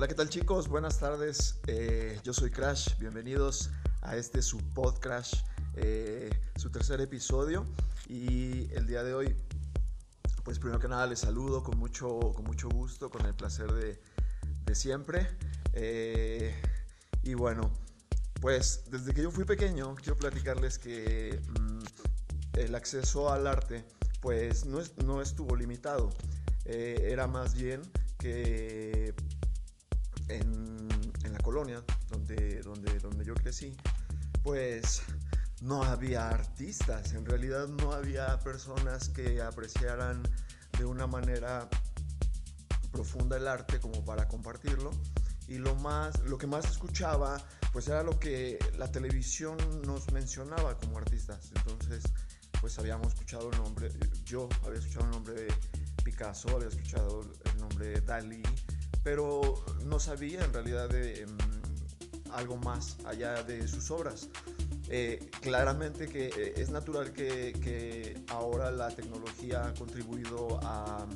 Hola, ¿qué tal chicos? Buenas tardes. Eh, yo soy Crash. Bienvenidos a este su podcast, eh, su tercer episodio. Y el día de hoy, pues primero que nada les saludo con mucho, con mucho gusto, con el placer de, siempre. Eh, y bueno, pues desde que yo fui pequeño, quiero platicarles que mm, el acceso al arte, pues no, es, no estuvo limitado. era más bien que en, la colonia donde, donde, donde yo crecí, pues no había artistas, en realidad no había personas que apreciaran de una manera profunda el arte como para compartirlo. Y lo más lo que más escuchaba pues era lo que la televisión nos mencionaba como artistas. Entonces pues habíamos escuchado el nombre yo había escuchado el nombre de Picasso había escuchado el nombre de Dalí pero no sabía en realidad de em, algo más allá de sus obras. Eh, claramente que eh, es natural que, ahora la tecnología ha contribuido a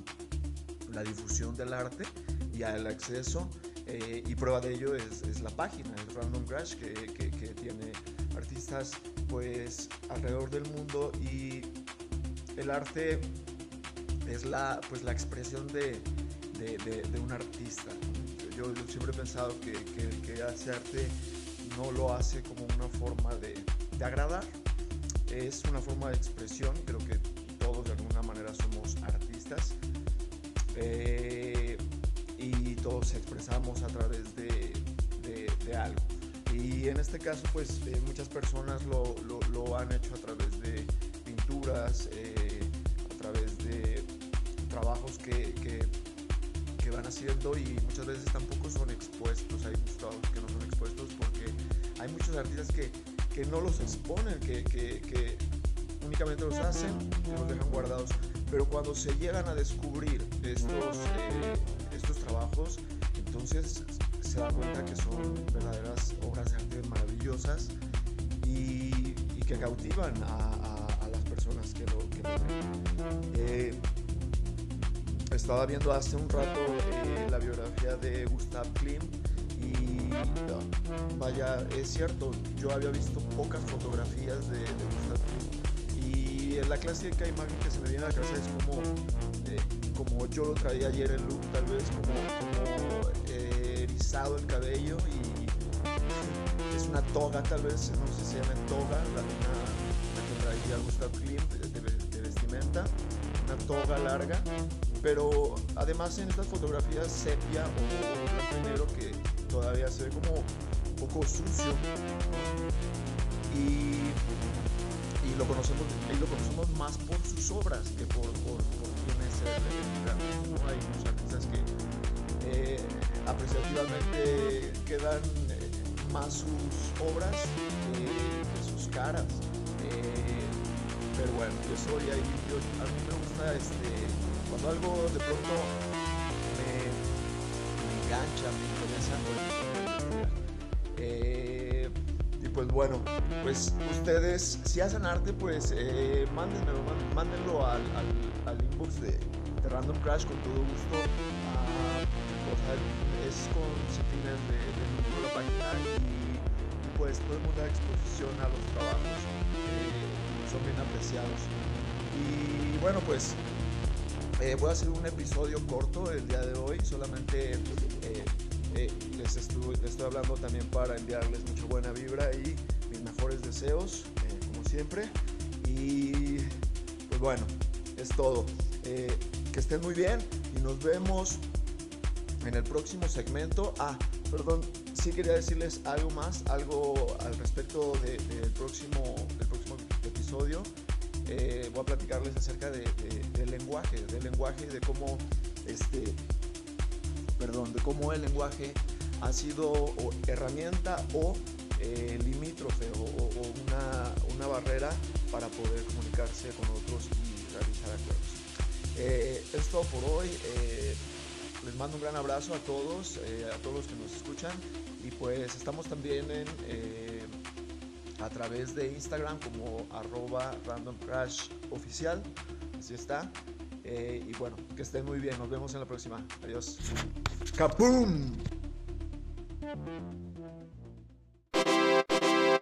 la difusión del arte y al acceso eh, y prueba de ello es, la página, el Random Crash, que, que, tiene artistas pues alrededor del mundo y el arte es la, pues, la expresión de, de, un artista. Yo, siempre he pensado que, el que hace arte no lo hace como una forma de, agradar, es una forma de expresión, creo que todos de alguna manera somos artistas eh, y todos expresamos a través de, algo. Y en este caso, pues eh, muchas personas lo, han hecho a través de pinturas, eh, a través de trabajos que, que van haciendo y muchas veces tampoco son expuestos, hay muchos trabajos que no son expuestos porque hay muchos artistas que, que no los exponen, que, que, que, únicamente los hacen y los dejan guardados. Pero cuando se llegan a descubrir estos, eh, estos trabajos, entonces se dan cuenta que son verdaderas obras de arte maravillosas y, y que cautivan a, a, las personas que lo, que ven. Eh, estaba viendo hace un rato eh, la biografía de Gustav Klimt y vaya, es cierto, yo había visto pocas fotografías de, Gustav Klimt y la clásica imagen que se me viene a la cabeza es como, eh, como yo lo traía ayer el look, tal vez como, como eh, erizado el cabello y es una toga tal vez, no sé si se llama toga, la, que traía Gustav Klimt de vestimenta, una toga larga pero además en estas fotografías sepia o blanco negro que todavía se ve como un poco sucio. Y, y lo, conocemos, y lo conocemos más por sus obras que por, por, por quién es él. Hay muchos artistas que eh, apreciativamente quedan eh, más sus obras que sus caras. Eh, pero bueno, yo soy ahí, yo, a mí me gusta este cuando algo de pronto me, engancha, me interesa, pues eh, y pues bueno, pues ustedes, si hacen arte, pues eh, mándenlo, mándenlo al, inbox de, Random Crash con todo gusto. Ah, es con fines de, de la página y, pues todo el mundo da exposición a los trabajos, eh, son bien apreciados. Y bueno, pues eh, voy a hacer un episodio corto el día de hoy, solamente eh, eh, les, estoy, estoy hablando también para enviarles mucha buena vibra y mis mejores deseos, como siempre. Y pues bueno, es todo. que estén muy bien y nos vemos en el próximo segmento. Ah, perdón, sí quería decirles algo más, algo al respecto del próximo, del próximo episodio. Eh, voy a platicarles acerca de, del lenguaje, del lenguaje de cómo, este, perdón, de cómo el lenguaje ha sido herramienta o eh, limítrofe o, una, una, barrera para poder comunicarse con otros y realizar acuerdos. Eh, es todo por hoy. les mando un gran abrazo a todos, a todos los que nos escuchan y pues estamos también en a través de Instagram como arroba oficial. Así está. Eh, y bueno, que estén muy bien. Nos vemos en la próxima. Adiós. ¡Capum!